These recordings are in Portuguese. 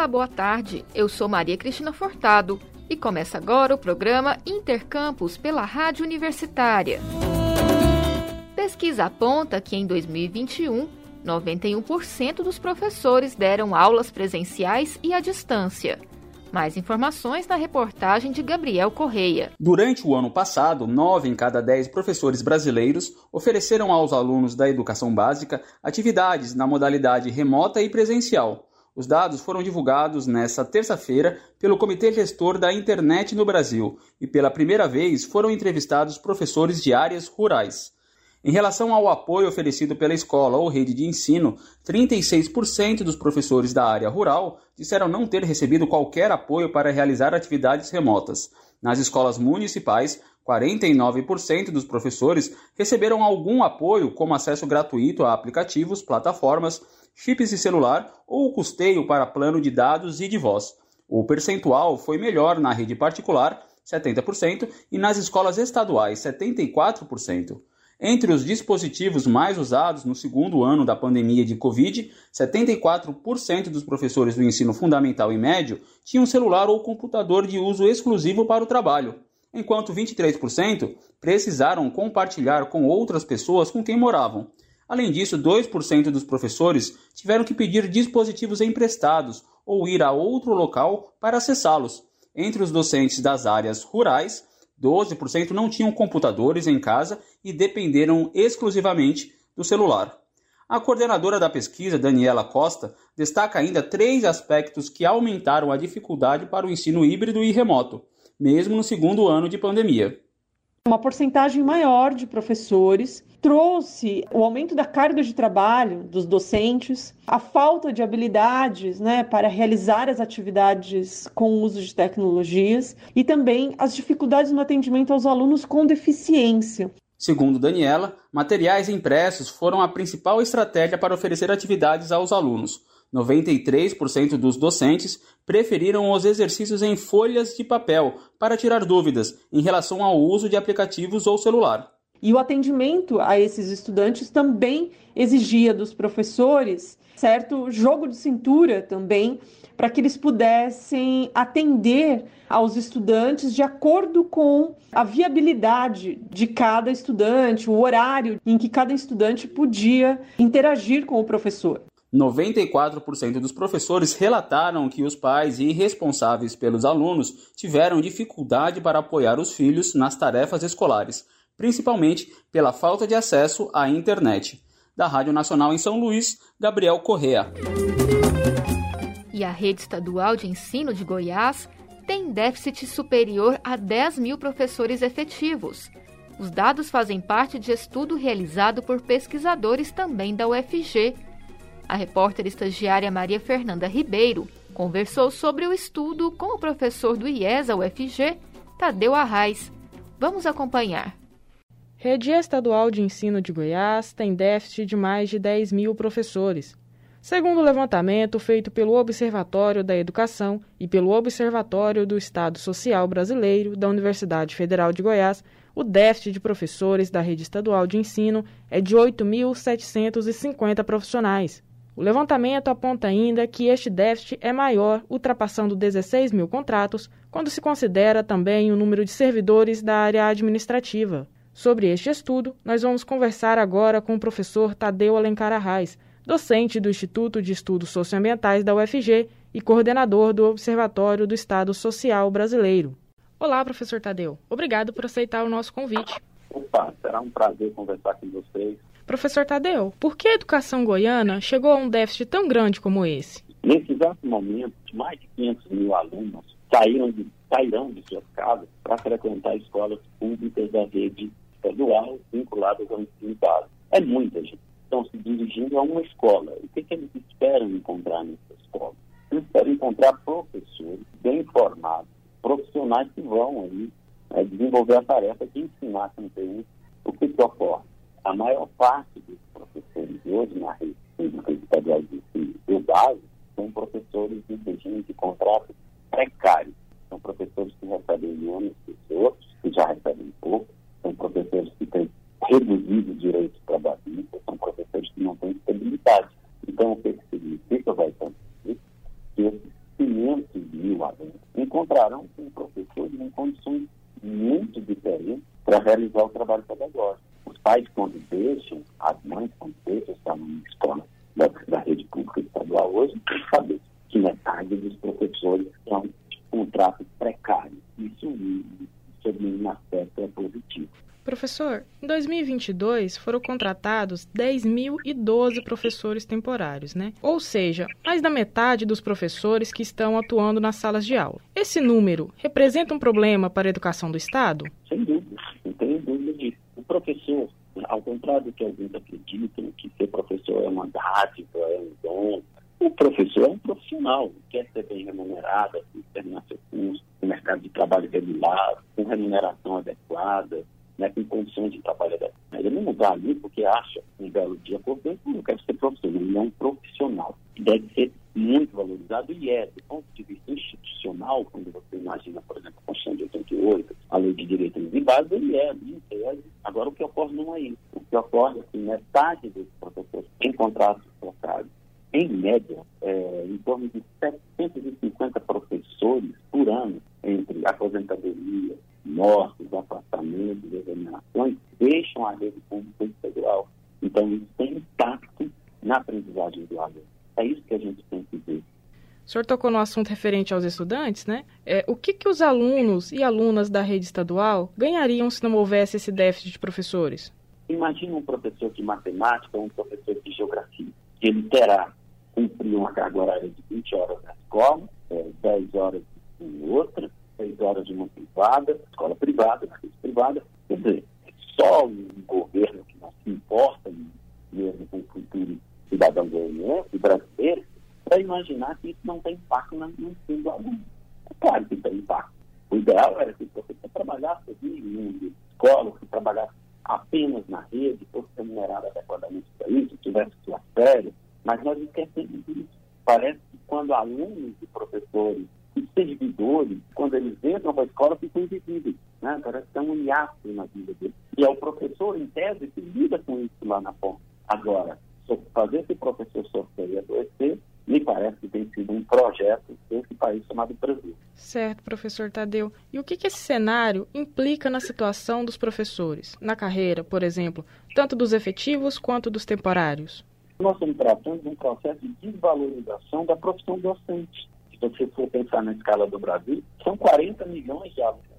Olá, boa tarde. Eu sou Maria Cristina Fortado e começa agora o programa Intercampus pela Rádio Universitária. Pesquisa aponta que em 2021, 91% dos professores deram aulas presenciais e à distância. Mais informações na reportagem de Gabriel Correia. Durante o ano passado, nove em cada dez professores brasileiros ofereceram aos alunos da educação básica atividades na modalidade remota e presencial. Os dados foram divulgados nesta terça-feira pelo Comitê Gestor da Internet no Brasil e pela primeira vez foram entrevistados professores de áreas rurais. Em relação ao apoio oferecido pela escola ou rede de ensino, 36% dos professores da área rural disseram não ter recebido qualquer apoio para realizar atividades remotas. Nas escolas municipais, 49% dos professores receberam algum apoio, como acesso gratuito a aplicativos, plataformas, chips de celular ou custeio para plano de dados e de voz. O percentual foi melhor na rede particular, 70%, e nas escolas estaduais, 74%. Entre os dispositivos mais usados no segundo ano da pandemia de Covid, 74% dos professores do ensino fundamental e médio tinham celular ou computador de uso exclusivo para o trabalho, enquanto 23% precisaram compartilhar com outras pessoas com quem moravam. Além disso, 2% dos professores tiveram que pedir dispositivos emprestados ou ir a outro local para acessá-los. Entre os docentes das áreas rurais, 12% não tinham computadores em casa e dependeram exclusivamente do celular. A coordenadora da pesquisa, Daniela Costa, destaca ainda três aspectos que aumentaram a dificuldade para o ensino híbrido e remoto, mesmo no segundo ano de pandemia uma porcentagem maior de professores, trouxe o aumento da carga de trabalho dos docentes, a falta de habilidades né, para realizar as atividades com o uso de tecnologias e também as dificuldades no atendimento aos alunos com deficiência. Segundo Daniela, materiais impressos foram a principal estratégia para oferecer atividades aos alunos. 93% dos docentes preferiram os exercícios em folhas de papel para tirar dúvidas em relação ao uso de aplicativos ou celular. E o atendimento a esses estudantes também exigia dos professores certo jogo de cintura também para que eles pudessem atender aos estudantes de acordo com a viabilidade de cada estudante, o horário em que cada estudante podia interagir com o professor. 94% dos professores relataram que os pais e responsáveis pelos alunos tiveram dificuldade para apoiar os filhos nas tarefas escolares, principalmente pela falta de acesso à internet. Da Rádio Nacional em São Luís, Gabriel Correa. E a rede estadual de ensino de Goiás tem déficit superior a 10 mil professores efetivos. Os dados fazem parte de estudo realizado por pesquisadores também da UFG a repórter estagiária Maria Fernanda Ribeiro conversou sobre o estudo com o professor do IESA UFG, Tadeu Arraes. Vamos acompanhar. Rede Estadual de Ensino de Goiás tem déficit de mais de 10 mil professores. Segundo o levantamento feito pelo Observatório da Educação e pelo Observatório do Estado Social Brasileiro da Universidade Federal de Goiás, o déficit de professores da rede estadual de ensino é de 8.750 profissionais. O levantamento aponta ainda que este déficit é maior, ultrapassando 16 mil contratos, quando se considera também o número de servidores da área administrativa. Sobre este estudo, nós vamos conversar agora com o professor Tadeu Alencar Arraes, docente do Instituto de Estudos Socioambientais da UFG e coordenador do Observatório do Estado Social Brasileiro. Olá, professor Tadeu. Obrigado por aceitar o nosso convite. Opa, será um prazer conversar com vocês Professor Tadeu, por que a educação goiana chegou a um déficit tão grande como esse? Nesse exato momento, mais de 500 mil alunos saíram de, sairão de suas casas para frequentar escolas públicas da rede estadual vinculadas ao ensino básico. É muita gente. Estão se dirigindo a uma escola. O que, que eles esperam encontrar nessa escola? Eles esperam encontrar professores bem formados, profissionais que vão aí é, desenvolver a tarefa de ensinar conteúdo. O que, ocorre? A maior parte dos professores hoje na rede pública estadual de ensino do base são professores em regime de contrato precário. São professores que recebem menos outros, que já recebem pouco, são professores que têm reduzido direitos estadual hoje tem que saber que metade dos professores são tipo, contratos precários. Isso, também é um aspecto, é positivo. Professor, em 2022 foram contratados 10.012 professores temporários, né? Ou seja, mais da metade dos professores que estão atuando nas salas de aula. Esse número representa um problema para a educação do Estado? Sem dúvida, não tenho dúvida disso. O professor, ao contrário do que alguns acreditam, que ser professor é uma dádiva, é um dom, o professor é um profissional, quer ser bem remunerado, terminar seu curso, no mercado de trabalho regular, com remuneração adequada, né, com condições de trabalho adequadas. Ele não está ali porque acha um belo dia, portanto, não quero ser professor, ele é um profissional. Deve ser muito valorizado e é, do ponto de vista institucional, quando você imagina, por exemplo, a Constituição de 88, a Lei de Direitos e Bases, ele é, em tese. Agora, o que ocorre não é isso. O que ocorre é que metade dos professores têm contratos em média, é, em torno de 750 professores por ano, entre aposentadoria, mortes, afastamentos, examinações, deixam a rede pública federal. Então, isso tem impacto na aprendizagem do aluno. É isso que a gente tem que ver. O senhor tocou no assunto referente aos estudantes, né? É, o que, que os alunos e alunas da rede estadual ganhariam se não houvesse esse déficit de professores? Imagina um professor de matemática ou um professor de geografia. Ele terá cumprir uma carga horária de 20 horas na escola, é, 10 horas em outra, 6 horas de uma privada, escola privada, rede privada. Quer dizer, só um governo que não se importa mesmo com o futuro cidadão goianiense, brasileiro, para imaginar que isso não tem impacto no ensino do aluno. É claro que tem impacto. O ideal era que você trabalhasse ali em escola, que trabalhasse apenas na rede, fosse remunerado adequadamente para isso, tivesse sua férias, mas nós esquecemos disso. Parece que quando alunos e professores e servidores, quando eles entram para a escola, ficam invisíveis. Né? Parece que é um hiato na vida deles. E é o professor, em tese, que lida com isso lá na ponta. Agora, fazer esse professor sofrer e adoecer, me parece que tem sido um projeto desse país chamado Brasil. Certo, professor Tadeu. E o que, que esse cenário implica na situação dos professores, na carreira, por exemplo, tanto dos efetivos quanto dos temporários? nós estamos tratando de um processo de desvalorização da profissão docente. Se você for pensar na escala do Brasil, são 40 milhões de alunos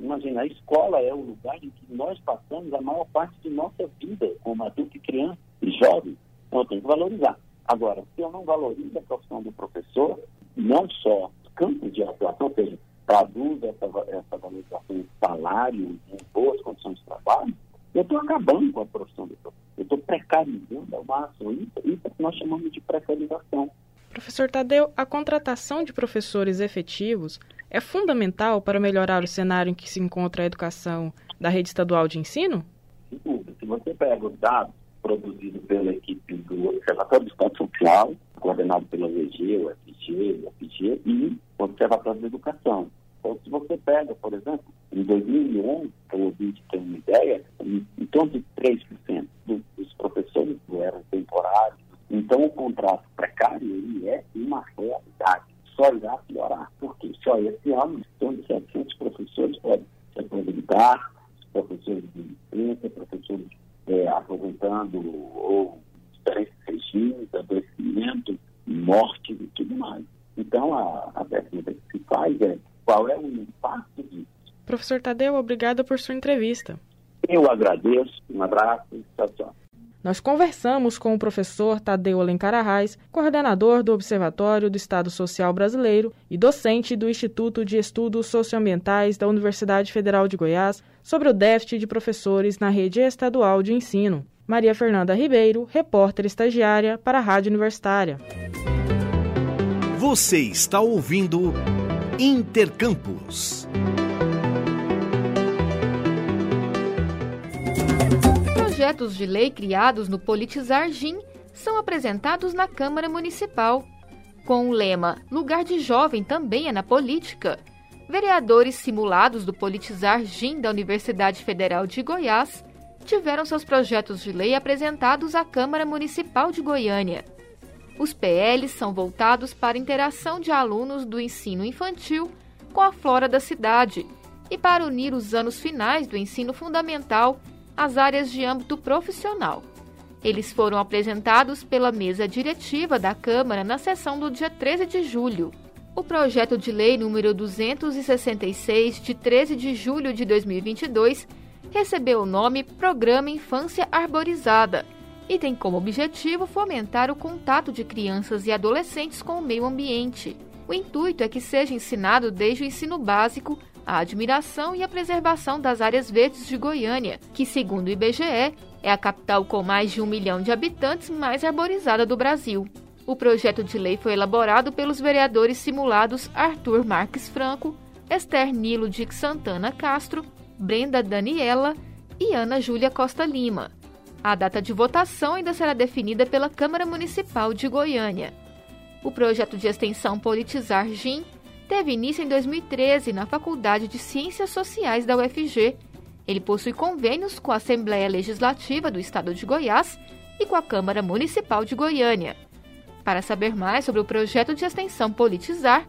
Imagina, a escola é o lugar em que nós passamos a maior parte de nossa vida como adulto e criança e jovem. Então, eu tenho que valorizar. Agora, se eu não valorizo a profissão do professor, não só campos de atuação, ou seja, traduz essa, essa valorização em salário, em boas condições de trabalho, eu estou acabando com a profissão do professor. Eu estou precarizando ao máximo. Isso, isso é que nós chamamos de precarização. Professor Tadeu, a contratação de professores efetivos é fundamental para melhorar o cenário em que se encontra a educação da rede estadual de ensino? Se você pega os dados produzidos pela equipe do Observatório do Estado Social, coordenado pela VG, o FG, o FG e o Observatório da Educação. Então, se você pega, por exemplo, em 2011, para o ouvinte ter uma ideia, em, em torno de 3% dos, dos professores eram temporários. Então, o contrato precário ele é uma realidade. Só irá piorar. Porque só esse ano, em torno de 700 professores podem se aposentar, professores de licença, professores é, aposentando ou diferentes regimes, adoecimento, morte e tudo mais. Então, a, a pergunta que se faz é qual é o impacto disso. Professor Tadeu, obrigada por sua entrevista. Eu agradeço, um abraço e tchau, tchau. Nós conversamos com o professor Tadeu Alencar Arraes, coordenador do Observatório do Estado Social Brasileiro e docente do Instituto de Estudos Socioambientais da Universidade Federal de Goiás, sobre o déficit de professores na rede estadual de ensino. Maria Fernanda Ribeiro, repórter estagiária para a Rádio Universitária. Você está ouvindo Intercampus. Projetos de lei criados no Politizar GIM são apresentados na Câmara Municipal. Com o lema Lugar de Jovem também é na política, vereadores simulados do Politizar GIM da Universidade Federal de Goiás tiveram seus projetos de lei apresentados à Câmara Municipal de Goiânia. Os PLs são voltados para a interação de alunos do ensino infantil com a flora da cidade e para unir os anos finais do ensino fundamental às áreas de âmbito profissional. Eles foram apresentados pela mesa diretiva da Câmara na sessão do dia 13 de julho. O projeto de lei número 266, de 13 de julho de 2022, recebeu o nome Programa Infância Arborizada e tem como objetivo fomentar o contato de crianças e adolescentes com o meio ambiente. O intuito é que seja ensinado desde o ensino básico a admiração e a preservação das áreas verdes de Goiânia, que, segundo o IBGE, é a capital com mais de um milhão de habitantes mais arborizada do Brasil. O projeto de lei foi elaborado pelos vereadores simulados Arthur Marques Franco, Esther Nilo de Santana Castro, Brenda Daniela e Ana Júlia Costa Lima. A data de votação ainda será definida pela Câmara Municipal de Goiânia. O projeto de extensão Politizar GIM teve início em 2013 na Faculdade de Ciências Sociais da UFG. Ele possui convênios com a Assembleia Legislativa do Estado de Goiás e com a Câmara Municipal de Goiânia. Para saber mais sobre o projeto de extensão Politizar,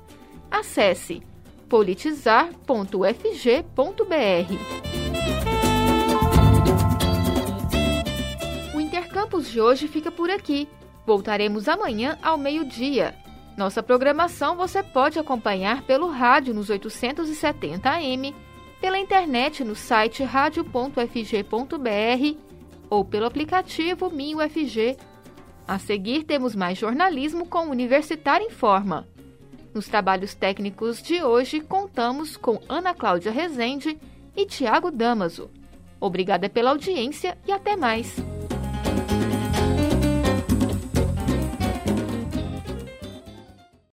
acesse politizar.ufg.br. Intercampus de hoje fica por aqui. Voltaremos amanhã ao meio-dia. Nossa programação você pode acompanhar pelo rádio nos 870 AM, pela internet no site radio.fg.br ou pelo aplicativo MinUFG. A seguir temos mais jornalismo com Universitário em Forma. Nos trabalhos técnicos de hoje contamos com Ana Cláudia Rezende e Tiago Damaso. Obrigada pela audiência e até mais!